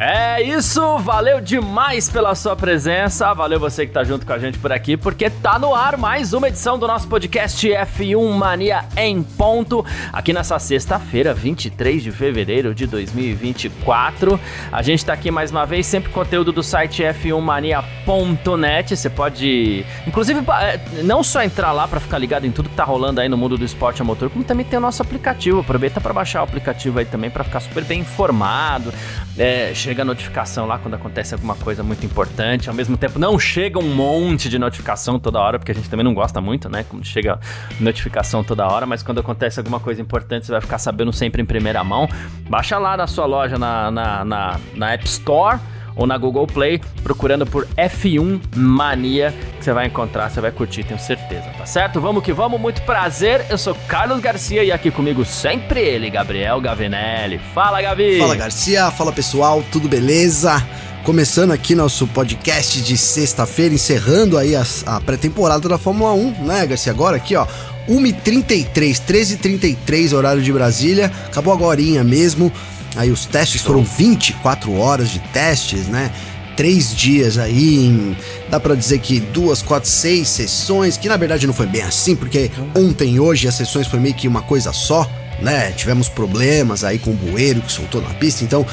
É isso, valeu demais pela sua presença, valeu você que tá junto com a gente por aqui, porque tá no ar mais uma edição do nosso podcast F1 Mania em ponto, aqui nessa sexta-feira, 23 de fevereiro de 2024. A gente tá aqui mais uma vez, sempre conteúdo do site f1mania.net, você pode, inclusive, é, não só entrar lá para ficar ligado em tudo que tá rolando aí no mundo do esporte a motor, como também tem o nosso aplicativo, aproveita para baixar o aplicativo aí também para ficar super bem informado, é, chega a notificação lá quando acontece alguma coisa muito importante. Ao mesmo tempo, não chega um monte de notificação toda hora, porque a gente também não gosta muito, né? Quando chega notificação toda hora, mas quando acontece alguma coisa importante, você vai ficar sabendo sempre em primeira mão. Baixa lá na sua loja na, na, na, na App Store ou na Google Play, procurando por F1 Mania, que você vai encontrar, você vai curtir, tenho certeza, tá certo? Vamos que vamos, muito prazer. Eu sou Carlos Garcia e aqui comigo sempre ele, Gabriel Gavinelli. Fala, Gavi! Fala, Garcia, fala pessoal, tudo beleza? Começando aqui nosso podcast de sexta-feira, encerrando aí a, a pré-temporada da Fórmula 1, né, Garcia? Agora aqui, ó, 1h33, 13h33, horário de Brasília, acabou agora mesmo. Aí os testes foram 24 horas de testes, né? Três dias aí, em, dá para dizer que duas, quatro, seis sessões, que na verdade não foi bem assim, porque ontem e hoje as sessões foi meio que uma coisa só, né? Tivemos problemas aí com o bueiro que soltou na pista, então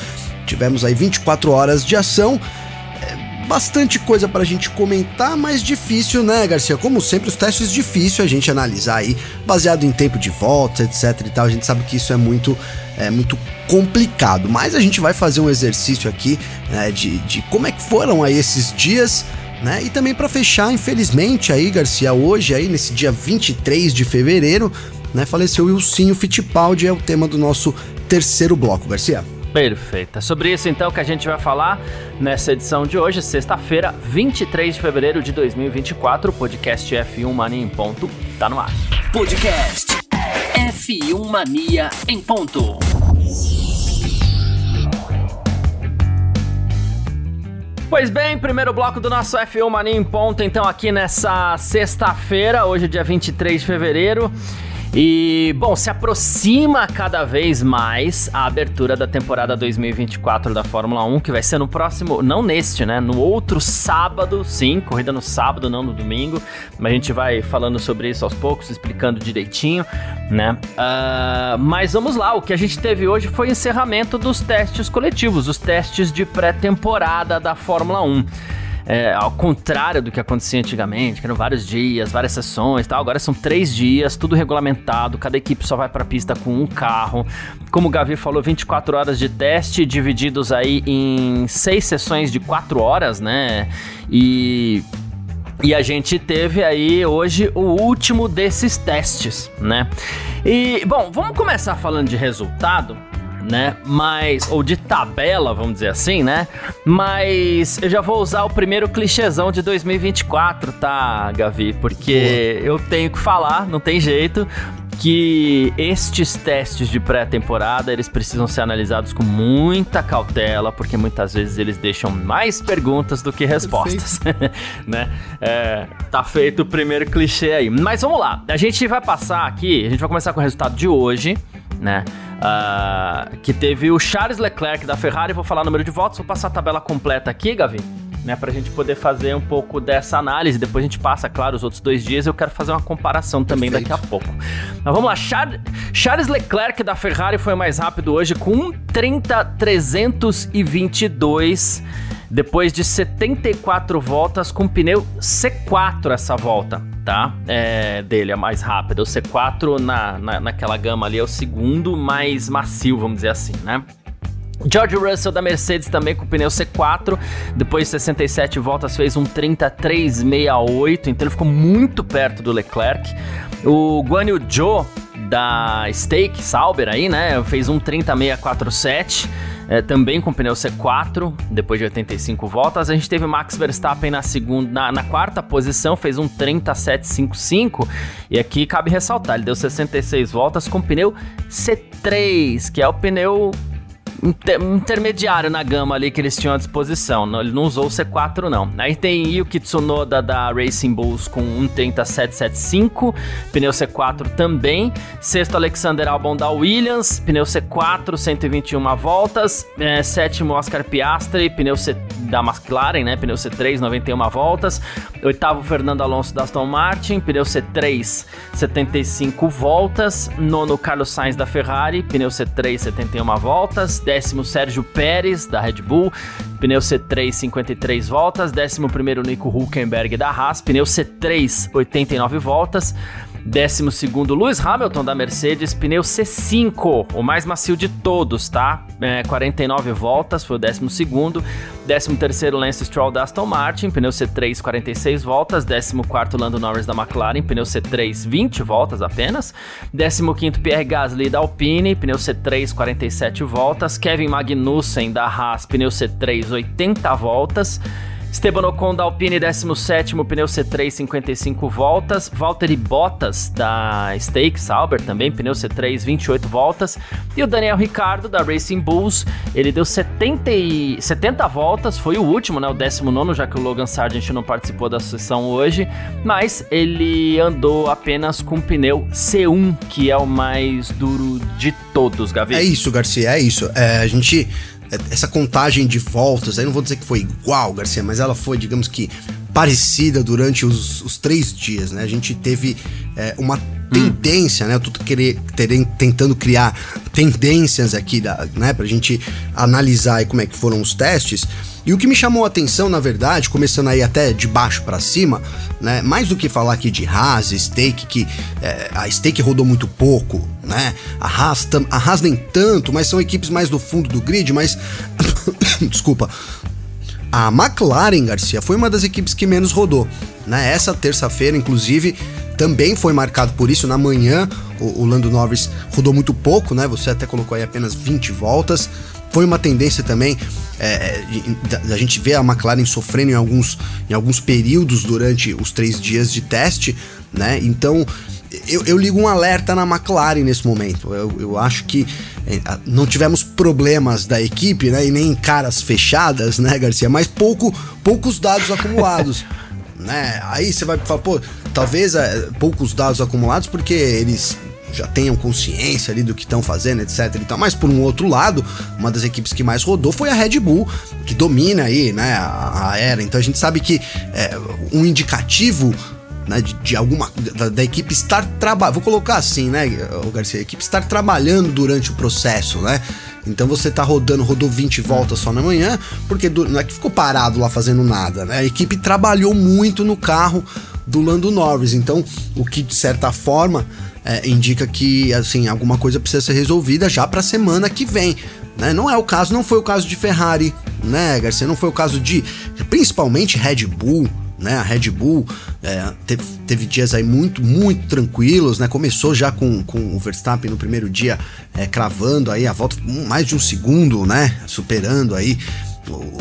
tivemos aí 24 horas de ação bastante coisa pra gente comentar, mas difícil, né, Garcia? Como sempre, os testes difícil a gente analisar aí, baseado em tempo de volta, etc e tal. A gente sabe que isso é muito, é muito complicado, mas a gente vai fazer um exercício aqui né, de, de como é que foram aí esses dias. Né? E também para fechar, infelizmente aí, Garcia, hoje aí nesse dia 23 de fevereiro, né, faleceu o Wilsinho Fittipaldi, é o tema do nosso terceiro bloco, Garcia. Perfeito. É sobre isso então que a gente vai falar nessa edição de hoje, sexta-feira, 23 de fevereiro de 2024. O podcast F1 Mania em ponto tá no ar. Podcast F1 Mania em ponto. Pois bem, primeiro bloco do nosso F1 Mania em ponto, então aqui nessa sexta-feira, hoje dia 23 de fevereiro. E, bom, se aproxima cada vez mais a abertura da temporada 2024 da Fórmula 1, que vai ser no próximo, não neste, né? No outro sábado, sim, corrida no sábado, não no domingo. Mas a gente vai falando sobre isso aos poucos, explicando direitinho, né? Uh, mas vamos lá, o que a gente teve hoje foi o encerramento dos testes coletivos, os testes de pré-temporada da Fórmula 1 é, ao contrário do que acontecia antigamente, que eram vários dias, várias sessões tal. Agora são três dias, tudo regulamentado, cada equipe só vai para a pista com um carro. Como o Gavi falou, 24 horas de teste, divididos aí em seis sessões de quatro horas, né? E e a gente teve aí hoje o último desses testes, né? E, bom, vamos começar falando de resultado, né? Mas. Ou de tabela, vamos dizer assim, né? Mas eu já vou usar o primeiro clichêzão de 2024, tá, Gavi? Porque eu tenho que falar, não tem jeito que estes testes de pré-temporada eles precisam ser analisados com muita cautela, porque muitas vezes eles deixam mais perguntas do que respostas, né? É, tá feito o primeiro clichê aí. Mas vamos lá, a gente vai passar aqui, a gente vai começar com o resultado de hoje, né? Uh, que teve o Charles Leclerc da Ferrari, vou falar o número de votos, vou passar a tabela completa aqui, Gavi, né, pra gente poder fazer um pouco dessa análise, depois a gente passa, claro, os outros dois dias, eu quero fazer uma comparação também Perfeito. daqui a pouco. Mas vamos lá, Char Charles Leclerc da Ferrari foi mais rápido hoje com 30.322 depois de 74 voltas com pneu C4 essa volta tá? É, dele, é mais rápido. O C4 na, na, naquela gama ali é o segundo mais macio, vamos dizer assim, né? George Russell da Mercedes também com pneu C4, depois de 67 voltas fez um 33,68, então ele ficou muito perto do Leclerc. O Guan Yu Zhou da Stake Sauber aí, né, fez um 30,647 é, também com pneu C4, depois de 85 voltas. A gente teve Max Verstappen na segunda, na, na quarta posição, fez um 37.55 e aqui cabe ressaltar, ele deu 66 voltas com pneu C3, que é o pneu inter intermediário na gama ali que eles tinham à disposição. Ele não usou o C4, não. Aí tem Yuki Tsunoda da Racing Bulls com 1.30.775, pneu C4 também. Sexto, Alexander Albon da Williams, pneu C4, 121 voltas. É, sétimo, Oscar Piastri, pneu C da McLaren, né? Pneu C3, 91 voltas. Oitavo, Fernando Alonso da Aston Martin, pneu C3, 75 voltas. Nono, Carlos Sainz da Ferrari, pneu C3, 71 voltas. Sérgio Pérez da Red Bull, pneu C3, 53 voltas. Décimo primeiro, Nico Huckenberg da Haas, pneu C3, 89 voltas. 12 Lewis Hamilton da Mercedes, pneu C5, o mais macio de todos, tá? É, 49 voltas, foi o 12. 13 Lance Stroll da Aston Martin, pneu C3, 46 voltas. 14 Lando Norris da McLaren, pneu C3, 20 voltas apenas. 15 Pierre Gasly da Alpine, pneu C3, 47 voltas. Kevin Magnussen da Haas, pneu C3, 80 voltas. Esteban Ocon da Alpine, 17 pneu C3, 55 voltas. Valtteri Bottas da Stake Sauber também, pneu C3, 28 voltas. E o Daniel Ricardo da Racing Bulls, ele deu 70, e, 70 voltas, foi o último, né? O 19, já que o Logan Sargent não participou da sessão hoje. Mas ele andou apenas com pneu C1, que é o mais duro de todos, Gavi. É isso, Garcia, é isso. É, a gente essa contagem de voltas, aí não vou dizer que foi igual, Garcia, mas ela foi, digamos que, parecida durante os, os três dias, né? A gente teve é, uma tendência, né? Eu tô querer, terem, tentando criar tendências aqui, da, né? Pra gente analisar aí como é que foram os testes. E o que me chamou a atenção, na verdade, começando aí até de baixo para cima, né? Mais do que falar aqui de Haas, Stake, que é, a Stake rodou muito pouco, né? A Haas, a Haas nem tanto, mas são equipes mais do fundo do grid, mas desculpa. A McLaren, Garcia, foi uma das equipes que menos rodou, né? Essa terça-feira, inclusive, também foi marcado por isso. Na manhã, o, o Lando Norris rodou muito pouco, né? Você até colocou aí apenas 20 voltas foi uma tendência também é, da, gente ver a McLaren sofrendo em alguns, em alguns períodos durante os três dias de teste, né? Então eu, eu ligo um alerta na McLaren nesse momento. Eu, eu acho que é, não tivemos problemas da equipe, né? E nem caras fechadas, né, Garcia? Mas pouco, poucos dados acumulados. né? Aí você vai falar, pô, talvez é, poucos dados acumulados porque eles já tenham consciência ali do que estão fazendo, etc e tal. Mas por um outro lado, uma das equipes que mais rodou foi a Red Bull, que domina aí, né, a, a era. Então a gente sabe que é, um indicativo né, de, de, alguma da, da, equipe estar trabalhando, vou colocar assim, né, o Garcia, a equipe estar trabalhando durante o processo, né? Então você tá rodando, rodou 20 voltas só na manhã, porque não é que ficou parado lá fazendo nada, né? A equipe trabalhou muito no carro do Lando Norris. Então, o que de certa forma é, indica que assim alguma coisa precisa ser resolvida já para a semana que vem. Né? Não é o caso, não foi o caso de Ferrari, né, Garcia? Não foi o caso de principalmente Red Bull. Né, a Red Bull é, teve, teve, dias aí muito, muito tranquilos, né? Começou já com, com o Verstappen no primeiro dia é, cravando aí a volta mais de um segundo, né? Superando aí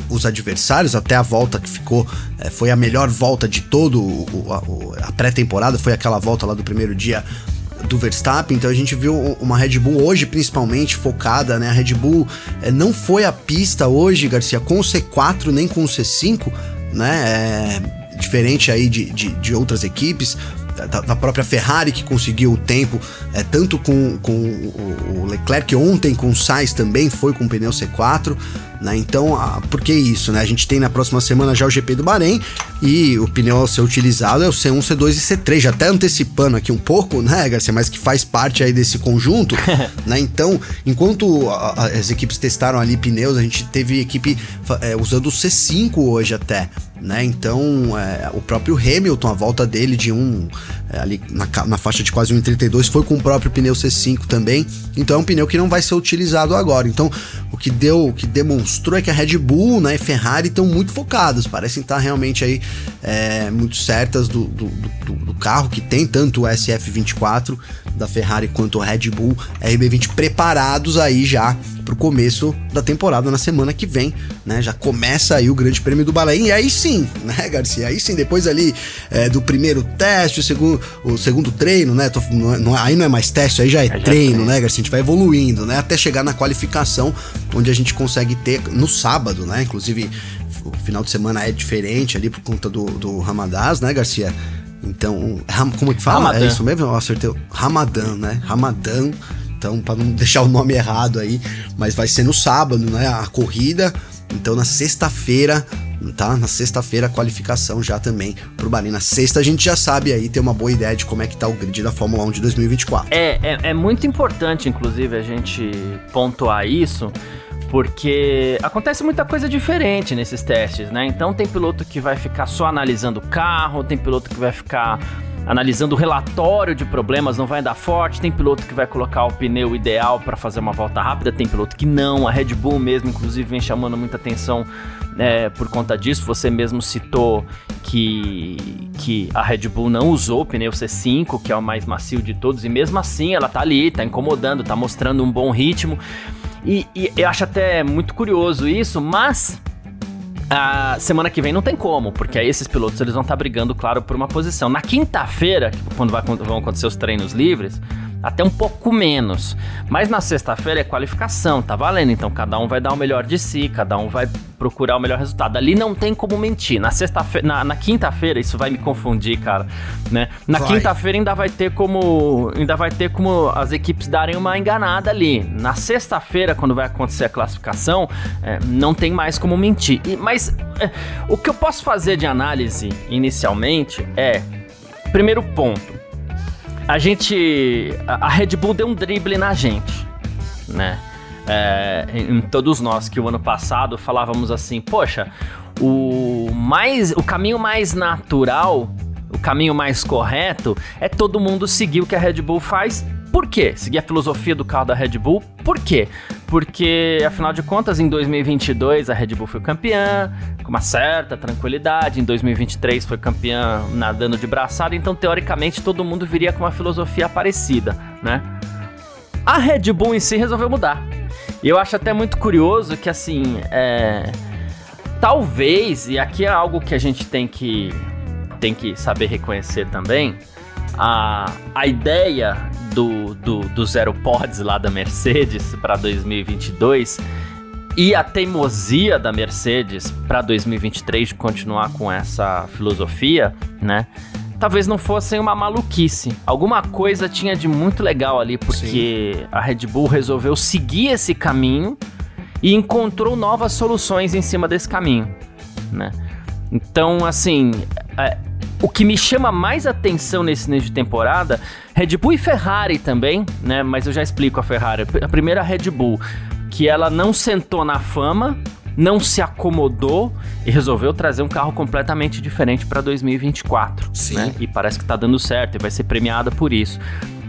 os adversários, até a volta que ficou, é, foi a melhor volta de todo o, a, a pré-temporada, foi aquela volta lá do primeiro dia do Verstappen, então a gente viu uma Red Bull hoje principalmente focada, né? A Red Bull é, não foi a pista hoje, Garcia, com o C4 nem com o C5, né? É, diferente aí de, de, de outras equipes, da, da, própria Ferrari que conseguiu o tempo, é, tanto com, com o Leclerc ontem com o Sainz também foi com o pneu C4, né? Então, ah, por que isso, né? A gente tem na próxima semana já o GP do Bahrein e o pneu a ser utilizado é o C1, C2 e C3, já até antecipando aqui um pouco, né, Garcia, mas que faz parte aí desse conjunto, né? Então, enquanto a, as equipes testaram ali pneus, a gente teve equipe é, usando o C5 hoje até, né? Então, é, o próprio Hamilton, a volta dele de um é, ali na, na faixa de quase 1,32, foi com o próprio pneu C5 também. Então é um pneu que não vai ser utilizado agora. Então o que deu, o que demonstrou é que a Red Bull né, e Ferrari estão muito focados, parecem estar realmente aí é, muito certas do, do, do, do, carro que tem tanto o SF24 da Ferrari quanto o Red Bull RB20 preparados aí já para o começo da temporada na semana que vem, né? Já começa aí o Grande Prêmio do Bahrein e aí sim, né, Garcia? Aí sim, depois ali é, do primeiro teste, o segundo, o segundo treino, né? Tô, não, não, aí não é mais teste, aí já é, aí treino, já é né, Garcia? A gente vai evoluindo, né? Até chegar na qualificação, onde a gente consegue ter no sábado, né? Inclusive, o final de semana é diferente ali por conta do, do Ramadás, né, Garcia? Então, como é que fala? Ramadã. É isso mesmo? Eu acertei. Ramadã, né? Ramadã então para não deixar o nome errado aí, mas vai ser no sábado, né, a corrida. Então na sexta-feira, tá? Na sexta-feira a qualificação já também pro Bahrein. Na sexta a gente já sabe aí ter uma boa ideia de como é que tá o grid da Fórmula 1 de 2024. É, é, é muito importante, inclusive, a gente pontuar isso, porque acontece muita coisa diferente nesses testes, né? Então tem piloto que vai ficar só analisando o carro, tem piloto que vai ficar analisando o relatório de problemas, não vai andar forte. Tem piloto que vai colocar o pneu ideal para fazer uma volta rápida, tem piloto que não. A Red Bull mesmo, inclusive, vem chamando muita atenção é, por conta disso. Você mesmo citou que, que a Red Bull não usou o pneu C5, que é o mais macio de todos, e mesmo assim ela tá ali, tá incomodando, tá mostrando um bom ritmo. E, e eu acho até muito curioso isso, mas a semana que vem não tem como, porque aí esses pilotos eles vão estar tá brigando, claro, por uma posição. Na quinta-feira, quando vai, vão acontecer os treinos livres, até um pouco menos. Mas na sexta-feira é qualificação, tá valendo. Então cada um vai dar o melhor de si, cada um vai procurar o melhor resultado. Ali não tem como mentir. Na sexta-feira, na, na quinta-feira, isso vai me confundir, cara, né? Na quinta-feira ainda vai ter como ainda vai ter como as equipes darem uma enganada ali. Na sexta-feira, quando vai acontecer a classificação, é, não tem mais como mentir. E, mas é, o que eu posso fazer de análise inicialmente é primeiro ponto a gente. A Red Bull deu um drible na gente, né? É, em todos nós que o ano passado falávamos assim, poxa, o mais, o caminho mais natural, o caminho mais correto é todo mundo seguir o que a Red Bull faz por quê? Seguir a filosofia do carro da Red Bull. Por quê? Porque, afinal de contas, em 2022 a Red Bull foi campeã, com uma certa tranquilidade. Em 2023 foi campeã nadando de braçada. Então, teoricamente, todo mundo viria com uma filosofia parecida, né? A Red Bull em si resolveu mudar. E eu acho até muito curioso que, assim, é... talvez, e aqui é algo que a gente tem que, tem que saber reconhecer também, a, a ideia do, do, dos AeroPods lá da Mercedes para 2022 e a teimosia da Mercedes para 2023 de continuar com essa filosofia, né? Talvez não fossem uma maluquice. Alguma coisa tinha de muito legal ali, porque Sim. a Red Bull resolveu seguir esse caminho e encontrou novas soluções em cima desse caminho, né? Então, assim, é, o que me chama mais atenção nesse início de temporada, Red Bull e Ferrari também, né? Mas eu já explico a Ferrari. A primeira Red Bull, que ela não sentou na fama, não se acomodou e resolveu trazer um carro completamente diferente para 2024. Sim. Né? E parece que tá dando certo e vai ser premiada por isso.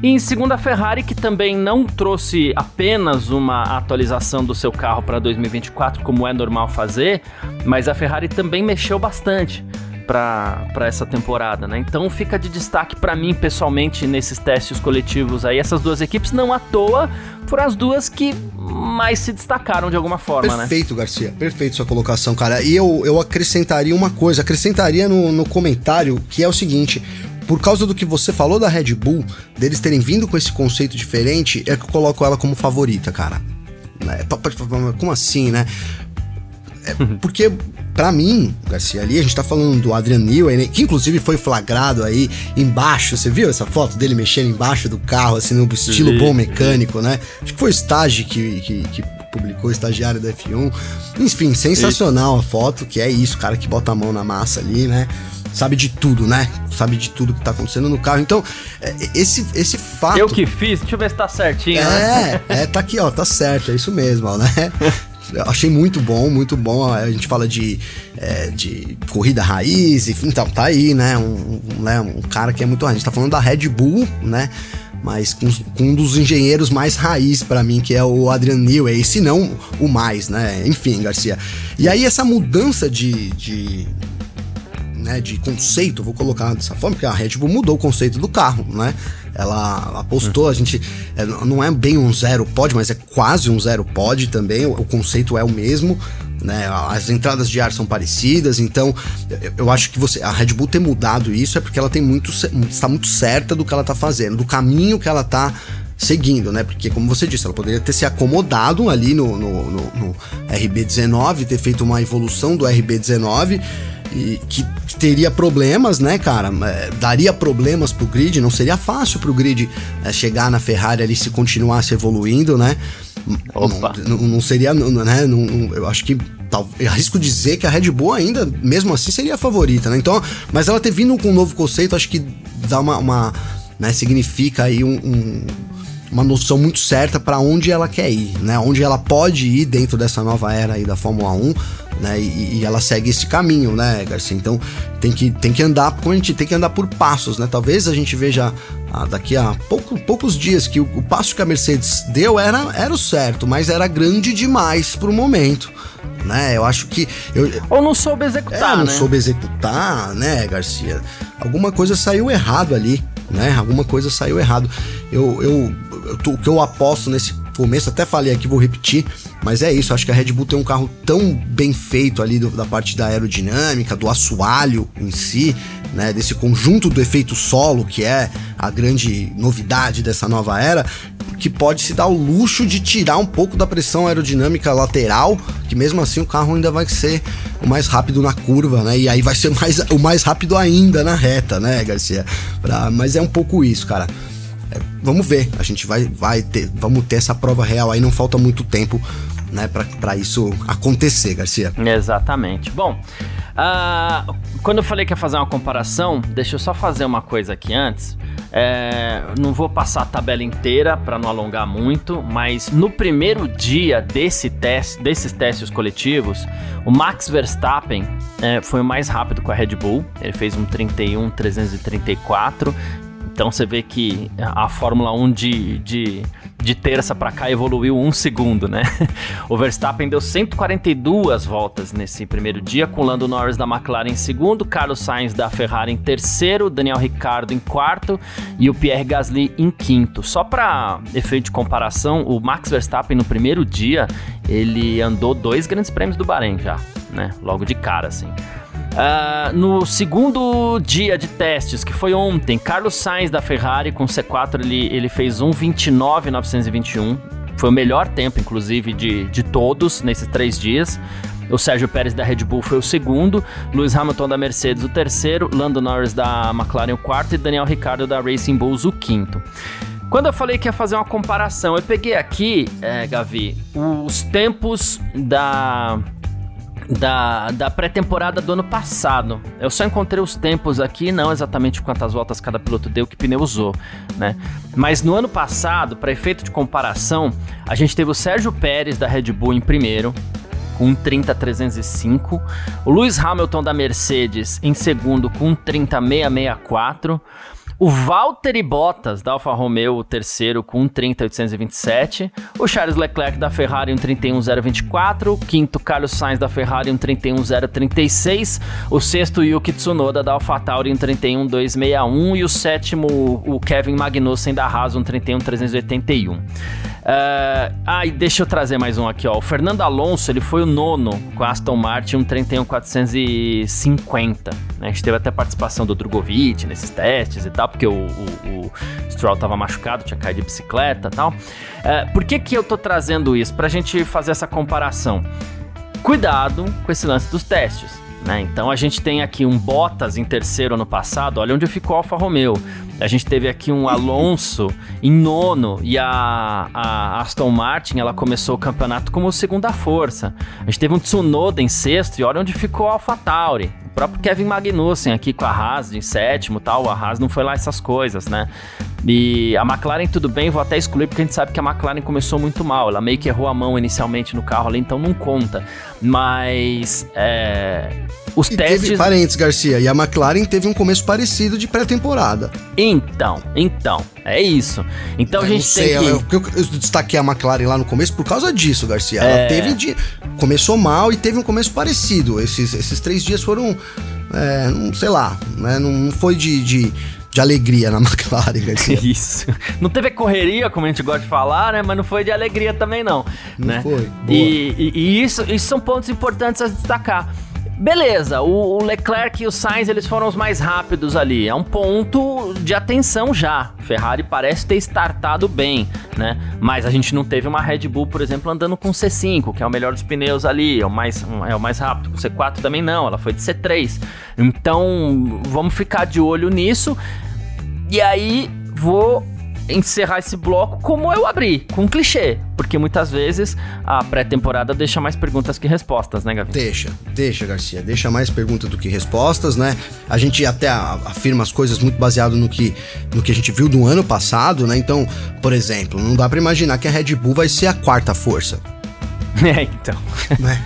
E em segunda, a Ferrari, que também não trouxe apenas uma atualização do seu carro para 2024, como é normal fazer, mas a Ferrari também mexeu bastante para essa temporada, né? Então fica de destaque para mim pessoalmente nesses testes coletivos aí essas duas equipes não à toa foram as duas que mais se destacaram de alguma forma, perfeito, né? Perfeito, Garcia. Perfeito sua colocação, cara. E eu, eu acrescentaria uma coisa, acrescentaria no, no comentário que é o seguinte: por causa do que você falou da Red Bull, deles terem vindo com esse conceito diferente, é que eu coloco ela como favorita, cara. É, como assim, né? É porque para mim, Garcia, ali a gente tá falando do Adrian Newey, né, que inclusive foi flagrado aí embaixo. Você viu essa foto dele mexendo embaixo do carro, assim, no estilo sim, bom mecânico, sim. né? Acho que foi o estágio que, que, que publicou, o estagiário da F1. Enfim, sensacional a foto, que é isso, cara que bota a mão na massa ali, né? Sabe de tudo, né? Sabe de tudo que tá acontecendo no carro. Então, é, esse, esse fato. Eu que fiz, deixa eu ver se tá certinho. É, né? é, tá aqui, ó, tá certo, é isso mesmo, ó, né? achei muito bom, muito bom. A gente fala de, é, de corrida raiz, então tá aí, né? Um, um, né? um cara que é muito raiz. A gente tá falando da Red Bull, né? Mas com, com um dos engenheiros mais raiz para mim, que é o Adrian Newey, se não o mais, né? Enfim, Garcia. E aí essa mudança de, de né, de conceito, vou colocar dessa forma, porque a Red Bull mudou o conceito do carro, né? Ela apostou, a gente. É, não é bem um zero pod, mas é quase um zero pod também. O, o conceito é o mesmo. Né, as entradas de ar são parecidas, então eu acho que você a Red Bull ter mudado isso é porque ela tem muito está muito certa do que ela está fazendo, do caminho que ela está seguindo, né? Porque, como você disse, ela poderia ter se acomodado ali no, no, no, no RB19, ter feito uma evolução do RB19 e que teria problemas, né, cara? É, daria problemas pro grid, não seria fácil pro grid é, chegar na Ferrari ali se continuasse evoluindo, né? Opa. Não, não, não seria, né? Não, eu acho que eu arrisco dizer que a Red Bull ainda, mesmo assim, seria a favorita, né? Então, mas ela ter vindo com um novo conceito, acho que dá uma, uma né, significa aí um, um uma noção muito certa para onde ela quer ir, né? Onde ela pode ir dentro dessa nova era aí da Fórmula 1, né? E, e ela segue esse caminho, né, Garcia? Então tem que, tem que andar, a gente tem que andar por passos, né? Talvez a gente veja ah, daqui a pouco, poucos dias que o, o, passo que a Mercedes deu era, era o certo, mas era grande demais pro momento. Né, eu acho que. Eu, Ou não soube executar, é, não né? soube executar, né, Garcia? Alguma coisa saiu errado ali, né? Alguma coisa saiu errado. Eu, eu, eu, o que eu aposto nesse começo, até falei aqui, vou repetir, mas é isso, acho que a Red Bull tem um carro tão bem feito ali do, da parte da aerodinâmica, do assoalho em si, né, desse conjunto do efeito solo, que é a grande novidade dessa nova era, que pode se dar o luxo de tirar um pouco da pressão aerodinâmica lateral, que mesmo assim o carro ainda vai ser o mais rápido na curva, né? E aí vai ser mais, o mais rápido ainda na reta, né, Garcia? Pra, mas é um pouco isso, cara. É, vamos ver, a gente vai, vai ter, vamos ter essa prova real aí, não falta muito tempo, né, para isso acontecer, Garcia. Exatamente. Bom, uh, quando eu falei que ia fazer uma comparação, deixa eu só fazer uma coisa aqui antes. É, não vou passar a tabela inteira para não alongar muito, mas no primeiro dia desse teste, desses testes coletivos, o Max Verstappen é, foi o mais rápido com a Red Bull. Ele fez um 31 334 então você vê que a Fórmula 1 de, de, de terça para cá evoluiu um segundo, né? O Verstappen deu 142 voltas nesse primeiro dia, com Lando Norris da McLaren em segundo, Carlos Sainz da Ferrari em terceiro, Daniel Ricciardo em quarto e o Pierre Gasly em quinto. Só para efeito de comparação, o Max Verstappen no primeiro dia ele andou dois grandes prêmios do Bahrein já, né? Logo de cara, assim. Uh, no segundo dia de testes, que foi ontem, Carlos Sainz da Ferrari com C4 ele, ele fez 1,29,921. Foi o melhor tempo, inclusive, de, de todos nesses três dias. O Sérgio Pérez da Red Bull foi o segundo, Lewis Hamilton da Mercedes o terceiro, Lando Norris da McLaren o quarto e Daniel Ricciardo da Racing Bulls o quinto. Quando eu falei que ia fazer uma comparação, eu peguei aqui, é, Gavi, os tempos da da, da pré-temporada do ano passado. Eu só encontrei os tempos aqui, não exatamente quantas voltas cada piloto deu, que pneu usou, né? Mas no ano passado, para efeito de comparação, a gente teve o Sérgio Pérez da Red Bull em primeiro, com 30.305, o Lewis Hamilton da Mercedes em segundo com 30.664, o Valtteri Bottas da Alfa Romeo, o terceiro, com 30.827. O Charles Leclerc da Ferrari, um 31.024. O quinto, Carlos Sainz da Ferrari, um 31.036. O sexto, Yuki Tsunoda da AlphaTauri, um 31.261. E o sétimo, o Kevin Magnussen da Haas, um 31.381. Uh, ah, e deixa eu trazer mais um aqui, ó. O Fernando Alonso, ele foi o nono com a Aston Martin, um 31.450. Né? A gente teve até participação do Drogovic nesses testes e tal, porque o, o, o Stroll tava machucado, tinha caído de bicicleta tal. É, por que que eu tô trazendo isso? Pra gente fazer essa comparação. Cuidado com esse lance dos testes. Né? Então a gente tem aqui um Bottas em terceiro ano passado, olha onde ficou a Alfa Romeo. A gente teve aqui um Alonso em nono e a, a, Aston Martin ela começou o campeonato como segunda força. A gente teve um Tsunoda em sexto e olha onde ficou a Alfa Tauri. Próprio Kevin Magnussen aqui com a Haas em sétimo tal, a Haas não foi lá essas coisas, né? E a McLaren tudo bem, vou até excluir porque a gente sabe que a McLaren começou muito mal, ela meio que errou a mão inicialmente no carro ali, então não conta. Mas é, os e testes. Teve parentes, Garcia, e a McLaren teve um começo parecido de pré-temporada. Então, então, é isso. Então eu a gente sei, tem que. Eu, eu, eu, destaquei a McLaren lá no começo por causa disso, Garcia. Ela é... teve de. Começou mal e teve um começo parecido. Esses, esses três dias foram. É, não sei lá, né? Não foi de, de de alegria na McLaren, Garcia. Isso. Não teve correria, como a gente gosta de falar, né? Mas não foi de alegria também, não. Não né? foi. E, e, e, isso, isso são pontos importantes a destacar. Beleza, o, Leclerc e o Sainz eles foram os mais rápidos ali. É um ponto de atenção já. Ferrari parece ter startado bem, né? Mas a gente não teve uma Red Bull, por exemplo, andando com C5, que é o melhor dos pneus ali, é o mais, é o mais rápido. O C4 também não, ela foi de C3. Então vamos ficar de olho nisso. E aí vou encerrar esse bloco como eu abri, com um clichê. Porque muitas vezes a pré-temporada deixa mais perguntas que respostas, né, Gavi? Deixa, deixa, Garcia. Deixa mais perguntas do que respostas, né? A gente até afirma as coisas muito baseado no que, no que a gente viu do ano passado, né? Então, por exemplo, não dá para imaginar que a Red Bull vai ser a quarta força. É, então. Né?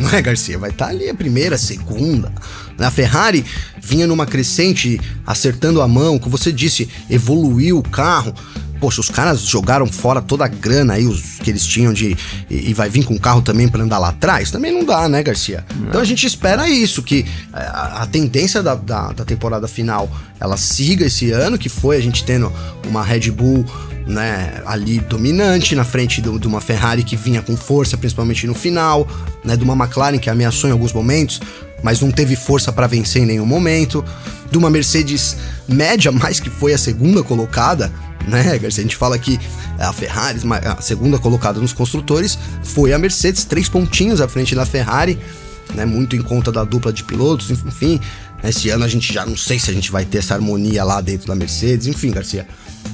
Não é, Garcia? Vai estar tá ali a primeira, a segunda. A Ferrari vinha numa crescente, acertando a mão, como você disse, evoluiu o carro. Poxa, os caras jogaram fora toda a grana aí os, que eles tinham de. E, e vai vir com o carro também para andar lá atrás? Também não dá, né, Garcia? Não. Então a gente espera isso, que a, a tendência da, da, da, temporada final ela siga esse ano, que foi a gente tendo uma Red Bull né, ali dominante na frente de uma Ferrari que vinha com força, principalmente no final, né, de uma McLaren que ameaçou em alguns momentos, mas não teve força para vencer em nenhum momento, de uma Mercedes média, mais que foi a segunda colocada, né, Garcia? A gente fala que a Ferrari, a segunda colocada nos construtores, foi a Mercedes, três pontinhos à frente da Ferrari, né, muito em conta da dupla de pilotos, enfim. Esse ano a gente já não sei se a gente vai ter essa harmonia lá dentro da Mercedes, enfim, Garcia.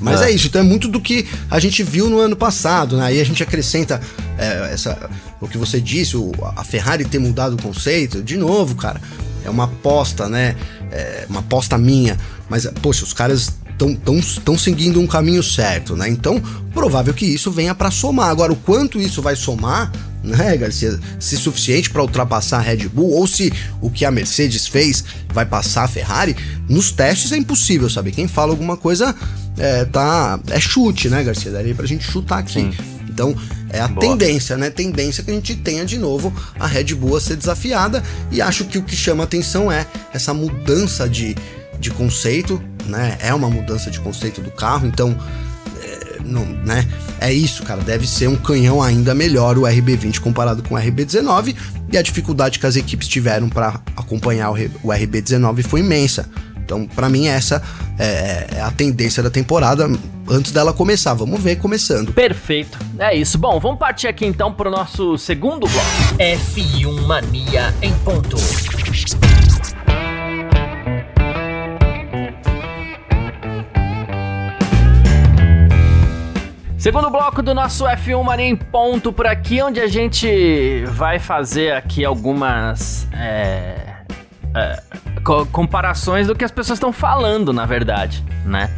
Mas é. é. isso, então é muito do que a gente viu no ano passado, né? Aí a gente acrescenta é, essa, o que você disse, o, a Ferrari ter mudado o conceito. De novo, cara, é uma aposta, né? É uma aposta minha. Mas, poxa, os caras estão tão, tão seguindo um caminho certo, né? Então, provável que isso venha para somar. Agora, o quanto isso vai somar, né, Garcia? Se suficiente para ultrapassar a Red Bull ou se o que a Mercedes fez vai passar a Ferrari, nos testes é impossível saber. Quem fala alguma coisa é, tá, é chute, né, Garcia? Daria pra gente chutar aqui. Sim. Então, é a Boa. tendência, né? Tendência que a gente tenha de novo a Red Bull a ser desafiada. E acho que o que chama atenção é essa mudança de, de conceito, né? É uma mudança de conceito do carro, então. É, não, né? É isso, cara. Deve ser um canhão ainda melhor o RB20 comparado com o RB19. E a dificuldade que as equipes tiveram para acompanhar o, o RB19 foi imensa. Então, para mim, essa é, é, a tendência da temporada antes dela começar. Vamos ver começando. Perfeito. É isso. Bom, vamos partir aqui então para o nosso segundo bloco. F1 Mania em ponto. Segundo bloco do nosso F1 Mania em ponto por aqui, onde a gente vai fazer aqui algumas é, é, co comparações do que as pessoas estão falando, na verdade, né?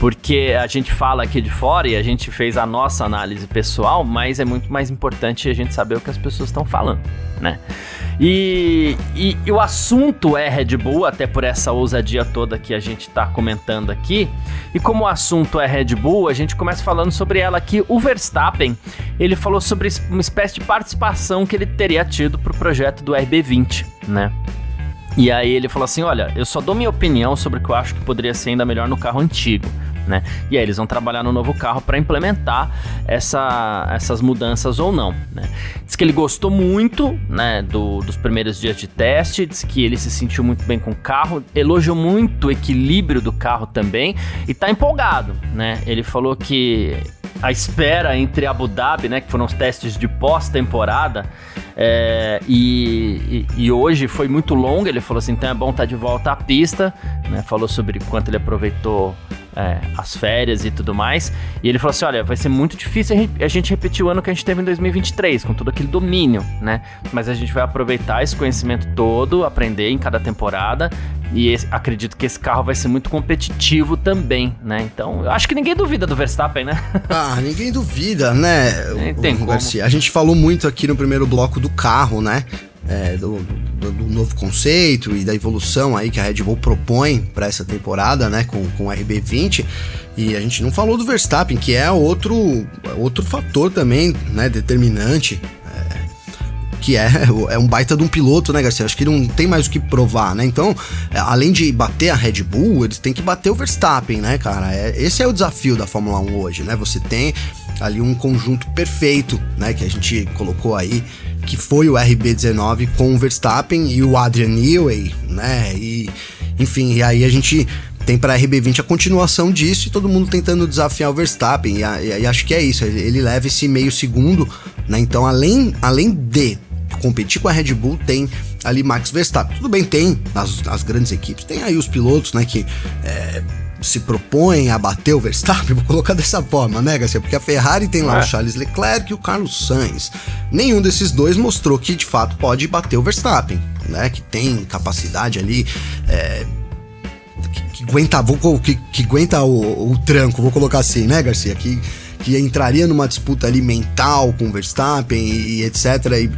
Porque a gente fala aqui de fora e a gente fez a nossa análise pessoal, mas é muito mais importante a gente saber o que as pessoas estão falando, né? E, e, e, o assunto é Red Bull, até por essa ousadia toda que a gente está comentando aqui. E como o assunto é Red Bull, a gente começa falando sobre ela aqui. O Verstappen, ele falou sobre uma espécie de participação que ele teria tido para o projeto do RB20, né? E aí ele falou assim: olha, eu só dou minha opinião sobre o que eu acho que poderia ser ainda melhor no carro antigo. Né? E aí eles vão trabalhar no novo carro para implementar essa, essas mudanças ou não. Né? Diz que ele gostou muito né, do, dos primeiros dias de teste, diz que ele se sentiu muito bem com o carro, elogiou muito o equilíbrio do carro também e está empolgado. Né? Ele falou que a espera entre Abu Dhabi, né, que foram os testes de pós-temporada, é, e, e, e, hoje foi muito longa. Ele falou assim: então é bom estar tá de volta à pista. Né, falou sobre quanto ele aproveitou é, as férias e tudo mais. E ele falou assim: olha, vai ser muito difícil a gente repetir o ano que a gente teve em 2023, com todo aquele domínio, né? Mas a gente vai aproveitar esse conhecimento todo, aprender em cada temporada. E esse, acredito que esse carro vai ser muito competitivo também, né? Então, eu acho que ninguém duvida do Verstappen, né? Ah, ninguém duvida, né? Tem o, Garcia. A gente falou muito aqui no primeiro bloco do carro, né? É, do, do, do, novo conceito e da evolução aí que a Red Bull propõe para essa temporada, né, com, com o RB20. E a gente não falou do Verstappen, que é outro, outro fator também, né, determinante. É, que é, é um baita de um piloto, né, Garcia? Acho que não tem mais o que provar, né? Então, além de bater a Red Bull, eles têm que bater o Verstappen, né, cara? É, esse é o desafio da Fórmula 1 hoje, né? Você tem ali um conjunto perfeito, né, que a gente colocou aí que foi o RB19 com o Verstappen e o Adrian Newey, né? E enfim, e aí a gente tem para RB20 a continuação disso e todo mundo tentando desafiar o Verstappen. E, e, e, acho que é isso, ele leva esse meio segundo, né? Então, além, além de competir com a Red Bull, tem ali Max Verstappen. Tudo bem, tem as, as grandes equipes, tem aí os pilotos, né? Que é, se propõem a bater o Verstappen, vou colocar dessa forma, né, Garcia? Porque a Ferrari tem lá é. o Charles Leclerc e o Carlos Sainz. Nenhum desses dois mostrou que de fato pode bater o Verstappen, né? Que tem capacidade ali. É, que, que, aguenta, vou, que, que aguenta o, o, tranco, vou colocar assim, né, Garcia? Que, que entraria numa disputa ali mental com o Verstappen e, e etc.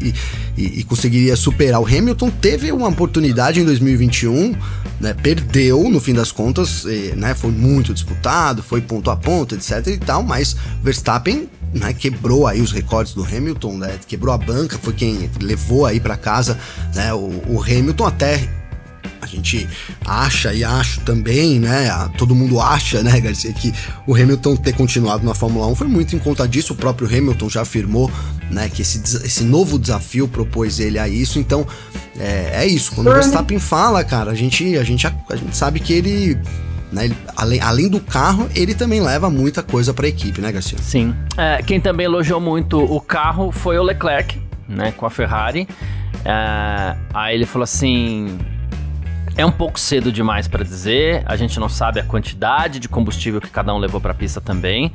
E, e, e, conseguiria superar. O Hamilton teve uma oportunidade em 2021, né, perdeu no fim das contas, né, foi muito disputado, foi ponto a ponto, etc e tal, mas Verstappen né, quebrou aí os recordes do Hamilton, né, quebrou a banca, foi quem levou aí para casa né, o, o Hamilton até a gente acha e acho também, né? Todo mundo acha, né, Garcia, que o Hamilton ter continuado na Fórmula 1 foi muito em conta disso. O próprio Hamilton já afirmou, né, que esse, esse novo desafio propôs ele a isso. Então, é, é isso. Quando o Verstappen fala, cara, a gente, a gente, a, a gente sabe que ele né? Ele, além, além do carro, ele também leva muita coisa para a equipe, né, Garcia? Sim. É, quem também elogiou muito o carro foi o Leclerc, né, com a Ferrari. É, aí ele falou assim: é um pouco cedo demais para dizer, a gente não sabe a quantidade de combustível que cada um levou para a pista também,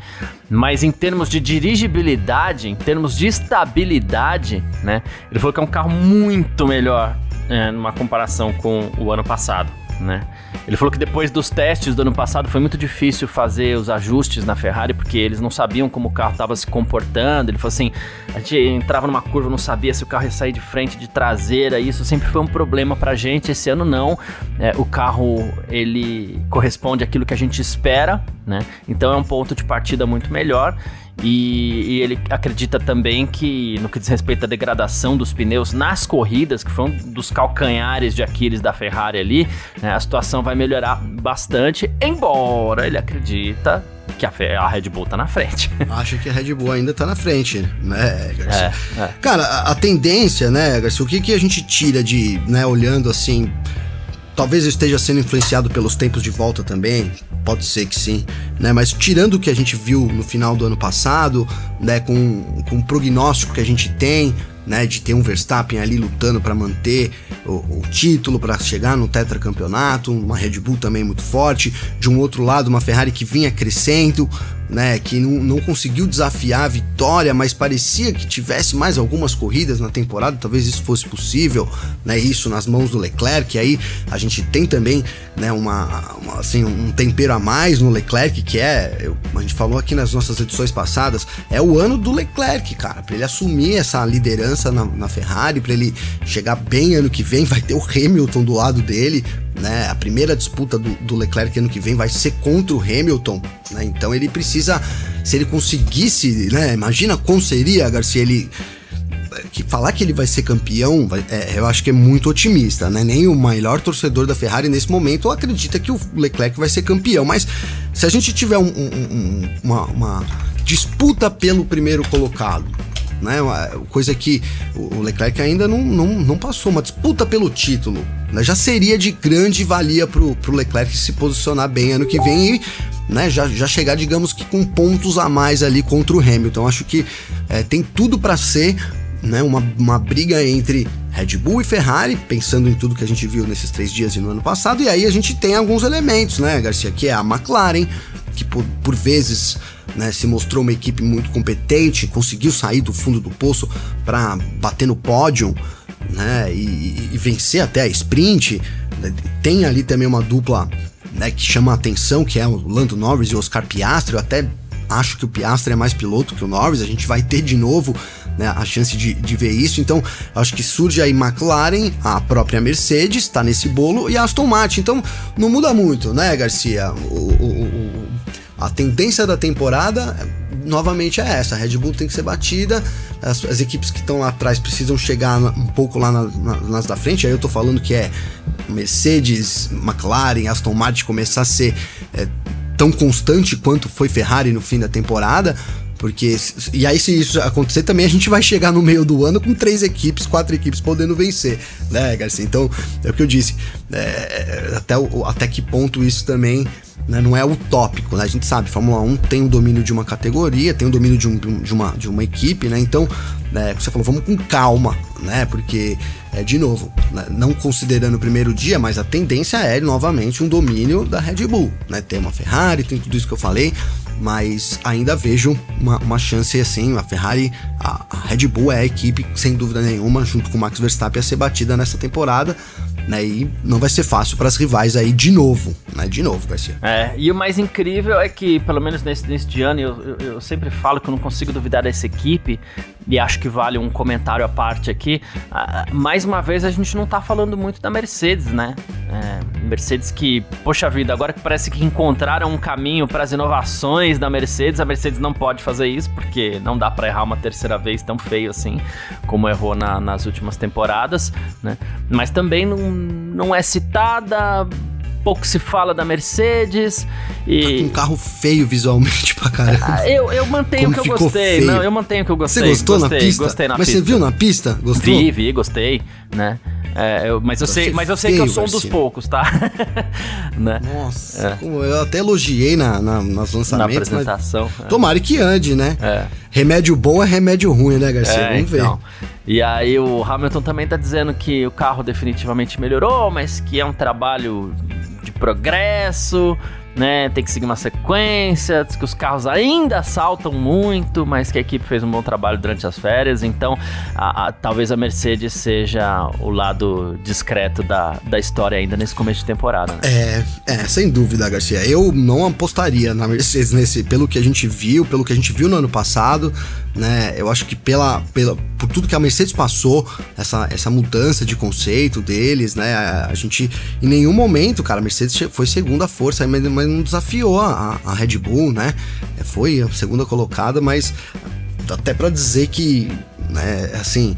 mas em termos de dirigibilidade, em termos de estabilidade, né? Ele falou que é um carro muito melhor é, numa comparação com o ano passado né? Ele falou que depois dos testes do ano passado foi muito difícil fazer os ajustes na Ferrari porque eles não sabiam como o carro estava se comportando. Ele falou assim: a gente entrava numa curva, não sabia se o carro ia sair de frente, de traseira. Isso sempre foi um problema pra gente. Esse ano não. É, o carro ele corresponde àquilo que a gente espera, né? Então é um ponto de partida muito melhor. E, e, ele acredita também que, no que diz respeito à degradação dos pneus nas corridas, que foi um dos calcanhares de Aquiles da Ferrari ali, né, a situação vai melhorar bastante, embora ele acredita que a, Red Bull tá na frente. Acho que a Red Bull ainda tá na frente, né, Garcia? É, é. Cara, a, a, tendência, né, Garcia, o que, que a gente tira de, né, olhando assim Talvez esteja sendo influenciado pelos tempos de volta também, pode ser que sim, né? Mas tirando o que a gente viu no final do ano passado, né, com, com o prognóstico que a gente tem, né, de ter um Verstappen ali lutando para manter o, o título, para chegar no tetracampeonato, uma Red Bull também muito forte, de um outro lado uma Ferrari que vinha crescendo, né, que não, não conseguiu desafiar a vitória, mas parecia que tivesse mais algumas corridas na temporada, talvez isso fosse possível, né, isso nas mãos do Leclerc, aí a gente tem também, né, uma, uma assim, um tempero a mais no Leclerc, que é, eu, a gente falou aqui nas nossas edições passadas, é o ano do Leclerc, cara, para ele assumir essa liderança na, na Ferrari, para ele chegar bem ano que vem, vai ter o Hamilton do lado dele, né? A primeira disputa do, do, Leclerc ano que vem vai ser contra o Hamilton, né? Então ele precisa, se ele conseguisse, né? Imagina como seria, Garcia, ele que falar que ele vai ser campeão, é, eu acho que é muito otimista, né? Nem o melhor torcedor da Ferrari nesse momento acredita que o Leclerc vai ser campeão. Mas se a gente tiver um, um, um, uma, uma disputa pelo primeiro colocado, né? Coisa que o Leclerc ainda não, não, não passou, uma disputa pelo título. Né? Já seria de grande valia pro, pro Leclerc se posicionar bem ano que vem e né, já, já chegar, digamos que com pontos a mais ali contra o Hamilton. Acho que é, tem tudo para ser né, uma, uma briga entre Red Bull e Ferrari, pensando em tudo que a gente viu nesses três dias e no ano passado, e aí a gente tem alguns elementos, né, Garcia, que é a McLaren, que por, por vezes né, se mostrou uma equipe muito competente, conseguiu sair do fundo do poço para bater no pódio né, e, e, vencer até a sprint. Tem ali também uma dupla né, que chama a atenção, que é o Lando Norris e o Oscar Piastri. Eu até acho que o Piastri é mais piloto que o Norris. A gente vai ter de novo né, a chance de, de ver isso. Então, acho que surge aí McLaren, a própria Mercedes está nesse bolo e a Aston Martin. Então, não muda muito, né, Garcia? O, o, o, a tendência da temporada novamente é essa: a Red Bull tem que ser batida, as, as equipes que estão lá atrás precisam chegar um pouco lá na, na, nas da frente. Aí eu tô falando que é Mercedes, McLaren, Aston Martin começar a ser é, tão constante quanto foi Ferrari no fim da temporada. Porque, e aí, se isso acontecer também, a gente vai chegar no meio do ano com três equipes, quatro equipes podendo vencer, né, Garcia? Então, é o que eu disse. É, até, até que ponto isso também né, não é utópico, né? A gente sabe, Fórmula 1 tem o domínio de uma categoria, tem o domínio de, um, de, uma, de uma equipe, né? Então, né, você falou, vamos com calma, né? Porque, é, de novo, né, não considerando o primeiro dia, mas a tendência é novamente um domínio da Red Bull, né? Tem uma Ferrari, tem tudo isso que eu falei, mas ainda vejo uma, uma chance assim, a Ferrari, a, a Red Bull é a equipe, sem dúvida nenhuma, junto com o Max Verstappen, a ser batida nessa temporada né? E não vai ser fácil para as rivais aí de novo, né? De novo vai ser. É, e o mais incrível é que, pelo menos nesse, nesse ano, eu, eu, eu sempre falo que eu não consigo duvidar dessa equipe, e acho que vale um comentário à parte aqui. Mais uma vez, a gente não tá falando muito da Mercedes, né? É, Mercedes que, poxa vida, agora que parece que encontraram um caminho para as inovações da Mercedes, a Mercedes não pode fazer isso, porque não dá para errar uma terceira vez tão feio assim, como errou na, nas últimas temporadas, né? Mas também não, não é citada pouco se fala da Mercedes e... Tá um carro feio visualmente pra caramba. Ah, eu, eu mantenho Como que eu gostei. Feio. Não, eu mantenho que eu gostei. Você gostou gostei, na pista? Gostei na Mas pista. você viu na pista? Gostou? Vi, vi, gostei, né? É, eu, mas eu, sei, mas eu sei que eu sou um dos poucos, tá? né? Nossa, é. eu até elogiei na, na, nas lançamentos. Na apresentação. É. Tomara que ande, né? É. Remédio bom é remédio ruim, né, Garcia? É, Vamos então. ver. E aí o Hamilton também tá dizendo que o carro definitivamente melhorou, mas que é um trabalho de progresso, né? Tem que seguir uma sequência, que os carros ainda saltam muito, mas que a equipe fez um bom trabalho durante as férias. Então, a, a, talvez a Mercedes seja o lado discreto da, da história ainda nesse começo de temporada. Né? É, é, sem dúvida, Garcia. Eu não apostaria na Mercedes nesse, pelo que a gente viu, pelo que a gente viu no ano passado, né? Eu acho que pela, pela por tudo que a Mercedes passou, essa, essa mudança de conceito deles, né? A, gente em nenhum momento, cara, a Mercedes foi segunda força, mas mas não desafiou a, a Red Bull, né? É, foi a segunda colocada, mas até para dizer que, né, assim,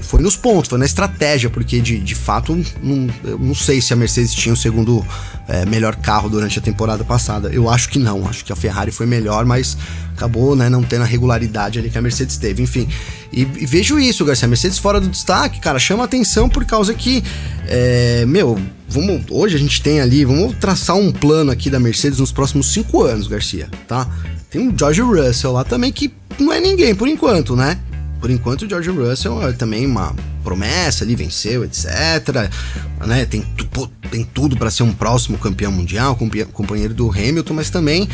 foi nos pontos, foi na estratégia, porque de, de fato, não, não sei se a Mercedes tinha o segundo é, melhor carro durante a temporada passada. Eu acho que não, acho que a Ferrari foi melhor, mas acabou né, não tendo a regularidade ali que a Mercedes teve, enfim. E, e vejo isso, Garcia, a Mercedes fora do destaque, cara, chama atenção por causa que, é, meu, vamos, hoje a gente tem ali, vamos traçar um plano aqui da Mercedes nos próximos cinco anos, Garcia, tá? Tem o George Russell lá também que não é ninguém por enquanto, né? Por enquanto, o George Russell é também uma promessa, ele venceu, etc. Né? Tem, tem tudo para ser um próximo campeão mundial, companheiro do Hamilton, mas também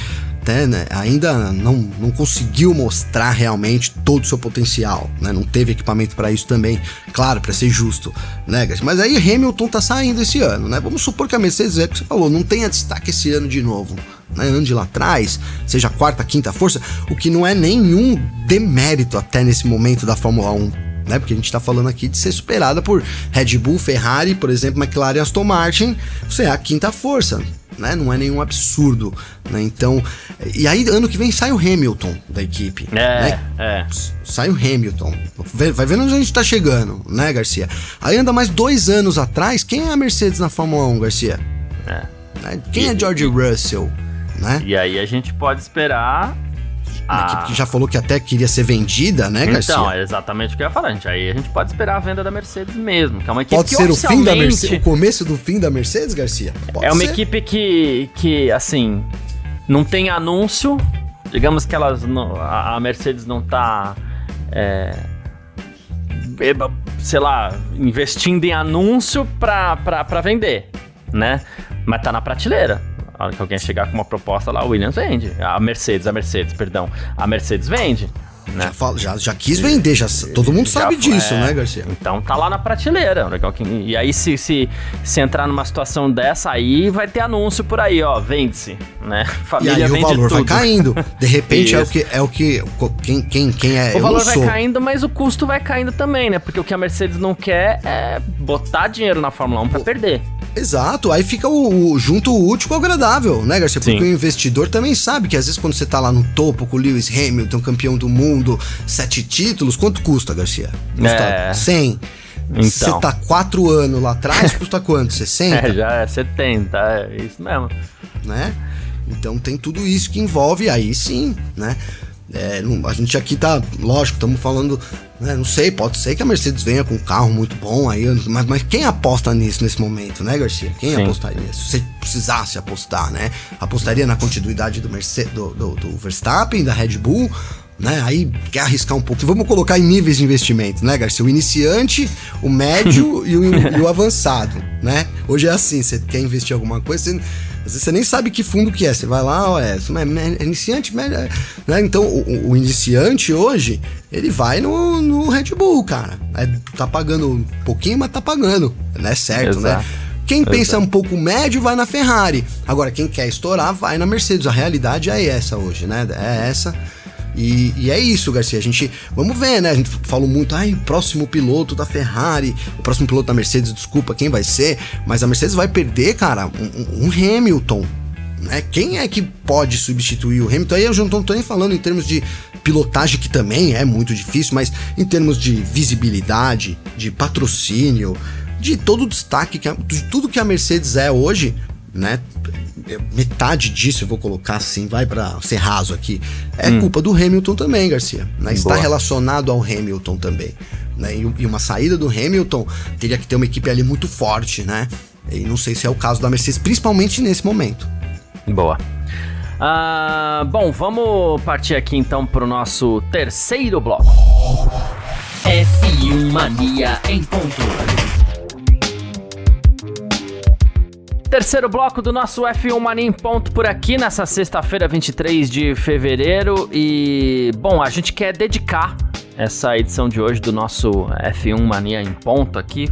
até, né, ainda não, não conseguiu mostrar realmente todo o seu potencial, né? Não teve equipamento para isso também, claro, para ser justo, né, Mas aí Hamilton tá saindo esse ano, né? Vamos supor que a Mercedes, é que você falou, não tenha destaque esse ano de novo, né? Ande lá atrás, seja quarta, quinta força, o que não é nenhum demérito até nesse momento da Fórmula 1, né? Porque a gente tá falando aqui de ser superada por Red Bull, Ferrari, por exemplo, McLaren e Aston Martin. Você é a quinta força, né? Não é nenhum absurdo, né? Então, e aí ano que vem sai o Hamilton da equipe, é, né? É. Sai o Hamilton. Vai vendo onde a gente tá chegando, né, Garcia? Aí anda mais dois anos atrás, quem é a Mercedes na Fórmula 1, Garcia? É. Né? Quem e, é George Russell? Né? E aí a gente pode esperar a equipe que já falou que até queria ser vendida, né, Garcia? Então, é exatamente o que eu ia falar, gente. Aí a gente pode esperar a venda da Mercedes mesmo, que é uma equipe pode que ser o fim da Mercedes, o começo do fim da Mercedes, Garcia? Pode é uma ser. equipe que, que, assim, não tem anúncio. Digamos que elas não, a Mercedes não tá. É, sei lá, investindo em anúncio pra vender, né? Mas tá na prateleira A hora que alguém chegar com uma proposta lá, a Williams vende. A Mercedes, a Mercedes, perdão. A Mercedes vende. Né? Já, fala, já, já, quis vender, já, todo mundo já sabe disso, é, né, Garcia? Então tá lá na prateleira. E aí, se, se, se entrar numa situação dessa aí, vai ter anúncio por aí, ó, vende-se, né? Família e aí o valor tudo. vai caindo. De repente é o que é o que quem, quem, quem é. O valor vai caindo, mas o custo vai caindo também, né? Porque o que a Mercedes não quer é botar dinheiro na Fórmula 1 para perder. Exato, aí fica o, o, junto o útil com o agradável, né, Garcia? Porque Sim. o investidor também sabe que às vezes quando você tá lá no topo com o Lewis Hamilton, campeão do mundo, sete títulos, quanto custa, Garcia? Custa é... 100. Então. Você tá quatro anos lá atrás, custa quanto? 60? É, já é 70, é isso mesmo. Né? Então tem tudo isso que envolve, aí sim, né? É, a gente aqui tá, lógico, estamos falando, né, não sei, pode ser que a Mercedes venha com um carro muito bom aí, mas, mas quem aposta nisso nesse momento, né, Garcia? Quem Sim. apostaria? Se você precisasse apostar, né? Apostaria na continuidade do, Mercedes, do, do, do Verstappen, da Red Bull, né? Aí quer arriscar um pouco. Vamos colocar em níveis de investimento, né, Garcia? O iniciante, o médio e, o, e, o, avançado, né? Hoje é assim, você quer investir alguma coisa, você às vezes você nem sabe que fundo que é. Você vai lá, ó, é, é iniciante, né? Então, o, o, iniciante hoje, ele vai no, no Red Bull, cara. É, tá pagando um pouquinho, mas tá pagando. Né? Certo, né? Exato. né? Quem pensa um pouco médio vai na Ferrari. Agora, quem quer estourar vai na Mercedes. A realidade é essa hoje, né? É essa. E, e, é isso, Garcia. A gente. Vamos ver, né? A gente falou muito, ai, próximo piloto da Ferrari, o próximo piloto da Mercedes, desculpa quem vai ser, mas a Mercedes vai perder, cara, um, um Hamilton. Né? Quem é que pode substituir o Hamilton? Aí eu já não tô nem falando em termos de pilotagem, que também é muito difícil, mas em termos de visibilidade, de patrocínio, de todo o destaque, que a, de tudo que a Mercedes é hoje, né? Metade disso, eu vou colocar assim, vai para ser raso aqui, é hum. culpa do Hamilton também, Garcia. Né? Está relacionado ao Hamilton também. Né? E, uma saída do Hamilton teria que ter uma equipe ali muito forte, né? E não sei se é o caso da Mercedes, principalmente nesse momento. Boa. Uh, bom, vamos partir aqui então para o nosso terceiro bloco. F1 Mania em ponto. Terceiro bloco do nosso F1 Mania em ponto por aqui nessa sexta-feira, 23 de fevereiro. E, bom, a gente quer dedicar essa edição de hoje do nosso F1 Mania em ponto aqui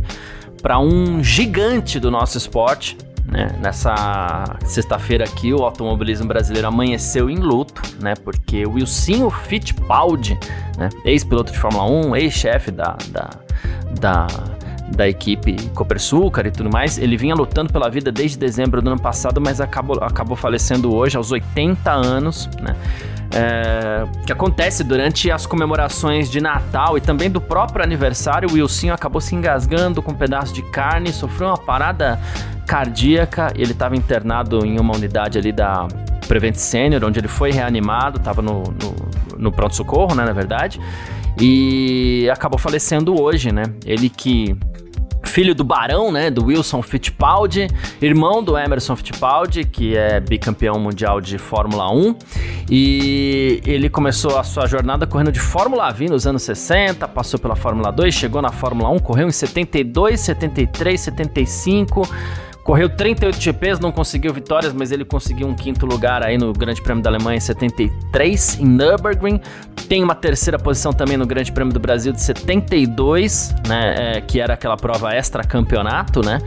para um gigante do nosso esporte. Né? Nessa sexta-feira aqui, o automobilismo brasileiro amanheceu em luto, né? Porque o Wilsinho Fittipaldi, né? ex-piloto de Fórmula 1, ex-chefe da, da, da da equipe Copersucar e tudo mais. Ele vinha lutando pela vida desde dezembro do ano passado, mas acabou, acabou falecendo hoje, aos 80 anos, né? É, que acontece durante as comemorações de Natal e também do próprio aniversário. O Wilson acabou se engasgando com um pedaço de carne, sofreu uma parada cardíaca. Ele estava internado em uma unidade ali da Prevent Senior, onde ele foi reanimado, estava no, no, no pronto-socorro, né, na verdade, e acabou falecendo hoje, né? Ele que filho do Barão, né, do Wilson Fittipaldi, irmão do Emerson Fittipaldi, que é bicampeão mundial de Fórmula 1, e ele começou a sua jornada correndo de Fórmula V nos anos 60, passou pela Fórmula 2, chegou na Fórmula 1, correu em 72, 73, 75, Correu 38 GPs, não conseguiu vitórias, mas ele conseguiu um quinto lugar aí no Grande Prêmio da Alemanha em 73, em Nürburgring. Tem uma terceira posição também no Grande Prêmio do Brasil de 72, né, é, que era aquela prova extra campeonato, né?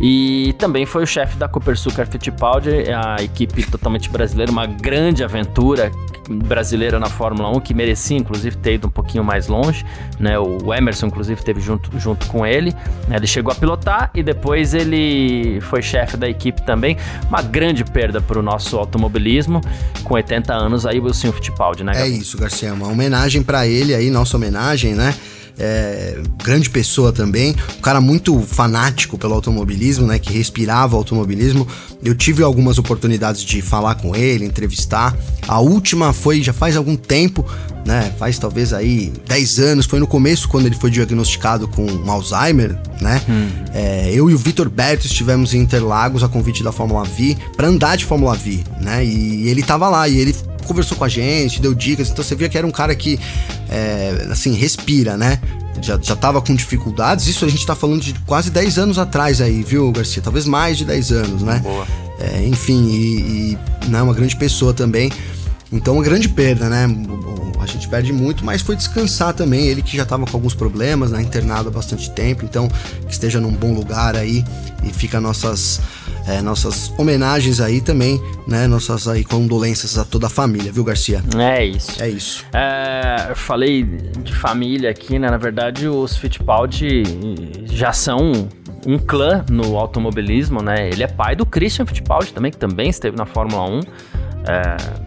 E também foi o chefe da Copersucar Fittipaldi, a equipe totalmente brasileira, uma grande aventura brasileira na Fórmula 1 que merecia inclusive ter ido um pouquinho mais longe, né? O Emerson inclusive teve junto, junto com ele, né? ele chegou a pilotar e depois ele foi chefe da equipe também. Uma grande perda para o nosso automobilismo, com 80 anos aí, o Wilson Fittipaldi, né? É isso, Garcia, uma homenagem para ele aí, nossa homenagem, né? É, grande pessoa também, um cara muito fanático pelo automobilismo, né, que respirava automobilismo. Eu tive algumas oportunidades de falar com ele, entrevistar. A última foi já faz algum tempo, né, faz talvez aí 10 anos, foi no começo quando ele foi diagnosticado com um Alzheimer, né? Hum. É, eu e o Vitor Berto estivemos em Interlagos a convite da Fórmula V para andar de Fórmula V, né? E ele tava lá e ele conversou com a gente, deu dicas, então você via que era um cara que, é, assim, respira, né? Já, já tava com dificuldades, isso a gente tá falando de quase 10 anos atrás aí, viu, Garcia? Talvez mais de 10 anos, né? Boa. é, enfim, e, e né, uma grande pessoa também. Então, uma grande perda, né? A gente perde muito, mas foi descansar também. Ele que já estava com alguns problemas, né? Internado há bastante tempo, então que esteja num bom lugar aí e fica nossas é, nossas homenagens aí também, né? Nossas aí condolências a toda a família, viu, Garcia? É isso. É isso. É, eu falei de família aqui, né? Na verdade, os Fittipaldi já são um clã no automobilismo, né? Ele é pai do Christian Fittipaldi também, que também esteve na Fórmula 1. É,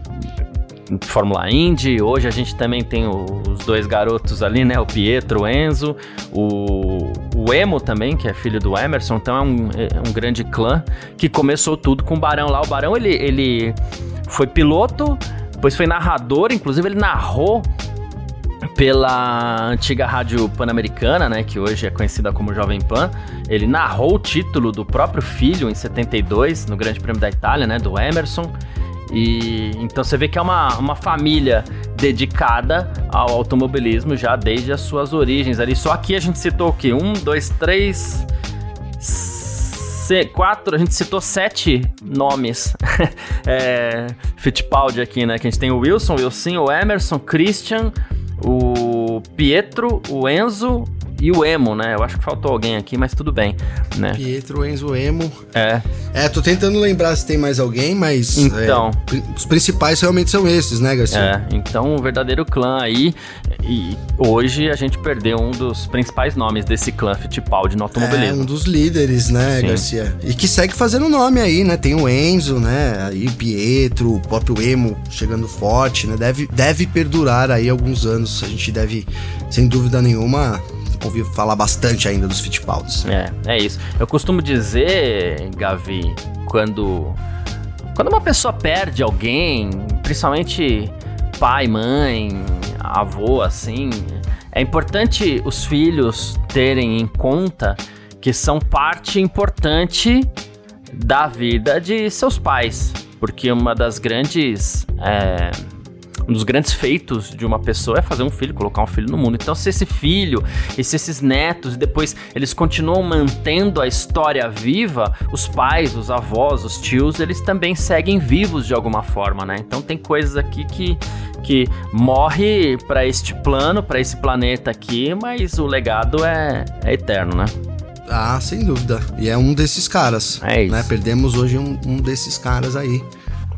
Fórmula Indy. Hoje a gente também tem os dois garotos ali, né? O Pietro, o Enzo, o, o Emo também, que é filho do Emerson. Então é um, é um grande clã que começou tudo com o Barão lá. O Barão, ele, ele foi piloto, depois foi narrador, inclusive ele narrou pela antiga rádio pan-americana, né, que hoje é conhecida como Jovem Pan. Ele narrou o título do próprio filho em 72 no Grande Prêmio da Itália, né, do Emerson. E então você vê que é uma, uma família dedicada ao automobilismo já desde as suas origens ali. Só aqui a gente citou o quê? Um, dois, três. Quatro, a gente citou sete nomes é, Fittipaldi aqui, né? Que a gente tem o Wilson, o Wilson, o Emerson, Christian, o Pietro, o Enzo, e o Emo, né? Eu acho que faltou alguém aqui, mas tudo bem, né? Pietro, Enzo, Emo. É. É, tô tentando lembrar se tem mais alguém, mas. Então. É, os principais realmente são esses, né, Garcia? É, então o verdadeiro clã aí. E hoje a gente perdeu um dos principais nomes desse clã Fittipaldi no automobilismo. É, um dos líderes, né, Sim. Garcia? E que segue fazendo nome aí, né? Tem o Enzo, né? Aí Pietro, o próprio Emo chegando forte, né? Deve, deve perdurar aí alguns anos. A gente deve, sem dúvida nenhuma, ouvir falar bastante ainda dos Fittipaldis. É, é isso. Eu costumo dizer, Gavi, quando quando uma pessoa perde alguém, principalmente pai, mãe, avô, assim, é importante os filhos terem em conta que são parte importante da vida de seus pais, porque uma das grandes é, um dos grandes feitos de uma pessoa é fazer um filho, colocar um filho no mundo. Então, se esse filho e se esses netos, depois eles continuam mantendo a história viva, os pais, os avós, os tios, eles também seguem vivos de alguma forma, né? Então, tem coisas aqui que que morre para este plano, para esse planeta aqui, mas o legado é, é eterno, né? Ah, sem dúvida. E é um desses caras. É isso. Né? Perdemos hoje um, um desses caras aí.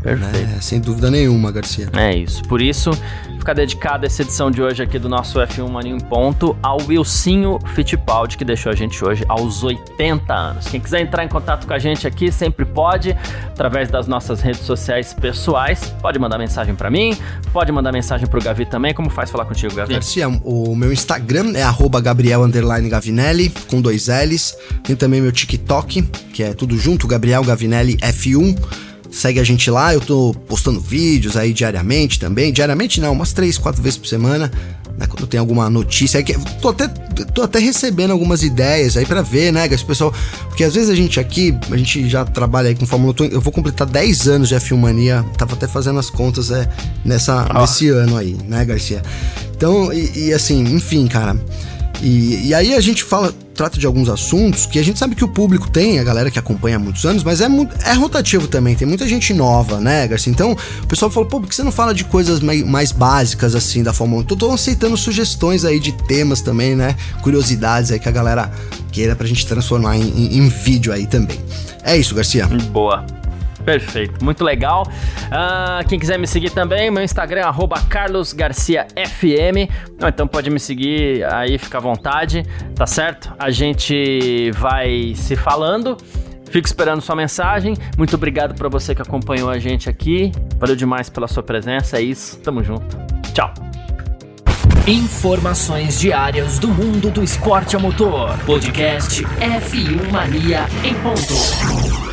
Perfeito. Né? Sem dúvida nenhuma, Garcia. É isso. Por isso, fica dedicada essa edição de hoje aqui do nosso F1 Mania em Ponto ao Wilsinho Fittipaldi, que deixou a gente hoje aos 80 anos. Quem quiser entrar em contato com a gente aqui, sempre pode, através das nossas redes sociais pessoais. Pode mandar mensagem para mim, pode mandar mensagem pro Gavi também. Como faz falar contigo, Gavi? Garcia, o meu Instagram é arroba Gabriel Gavinelli, com dois L's. Tem também meu TikTok, que é tudo junto, Gabriel Gavinelli F1. Segue a gente lá, eu tô postando vídeos aí diariamente também. Diariamente não, umas três, quatro vezes por semana. Né, quando tem alguma notícia aí que tô até tô até recebendo algumas ideias aí para ver, né, esse pessoal, porque às vezes a gente aqui, a gente já trabalha aí com Fórmula 1, eu vou completar 10 anos de F1 Mania, tava até fazendo as contas é nessa oh. nesse ano aí, né, Garcia. Então, e, e assim, enfim, cara, e, e aí a gente fala, trata de alguns assuntos que a gente sabe que o público tem, a galera que acompanha há muitos anos, mas é, é rotativo também, tem muita gente nova, né, Garcia? Então, o pessoal falou, pô, por que você não fala de coisas mais básicas, assim, da Fórmula 1? Tô, tô aceitando sugestões aí de temas também, né? Curiosidades aí que a galera queira pra gente transformar em, em, em vídeo aí também. É isso, Garcia. Boa. Perfeito, muito legal. Uh, quem quiser me seguir também, meu Instagram é carlosgarciafm. Então pode me seguir aí, fica à vontade, tá certo? A gente vai se falando. Fico esperando sua mensagem. Muito obrigado para você que acompanhou a gente aqui. Valeu demais pela sua presença. É isso. Tamo junto. Tchau. Informações diárias do mundo do esporte a motor. Podcast F1 Mania em ponto.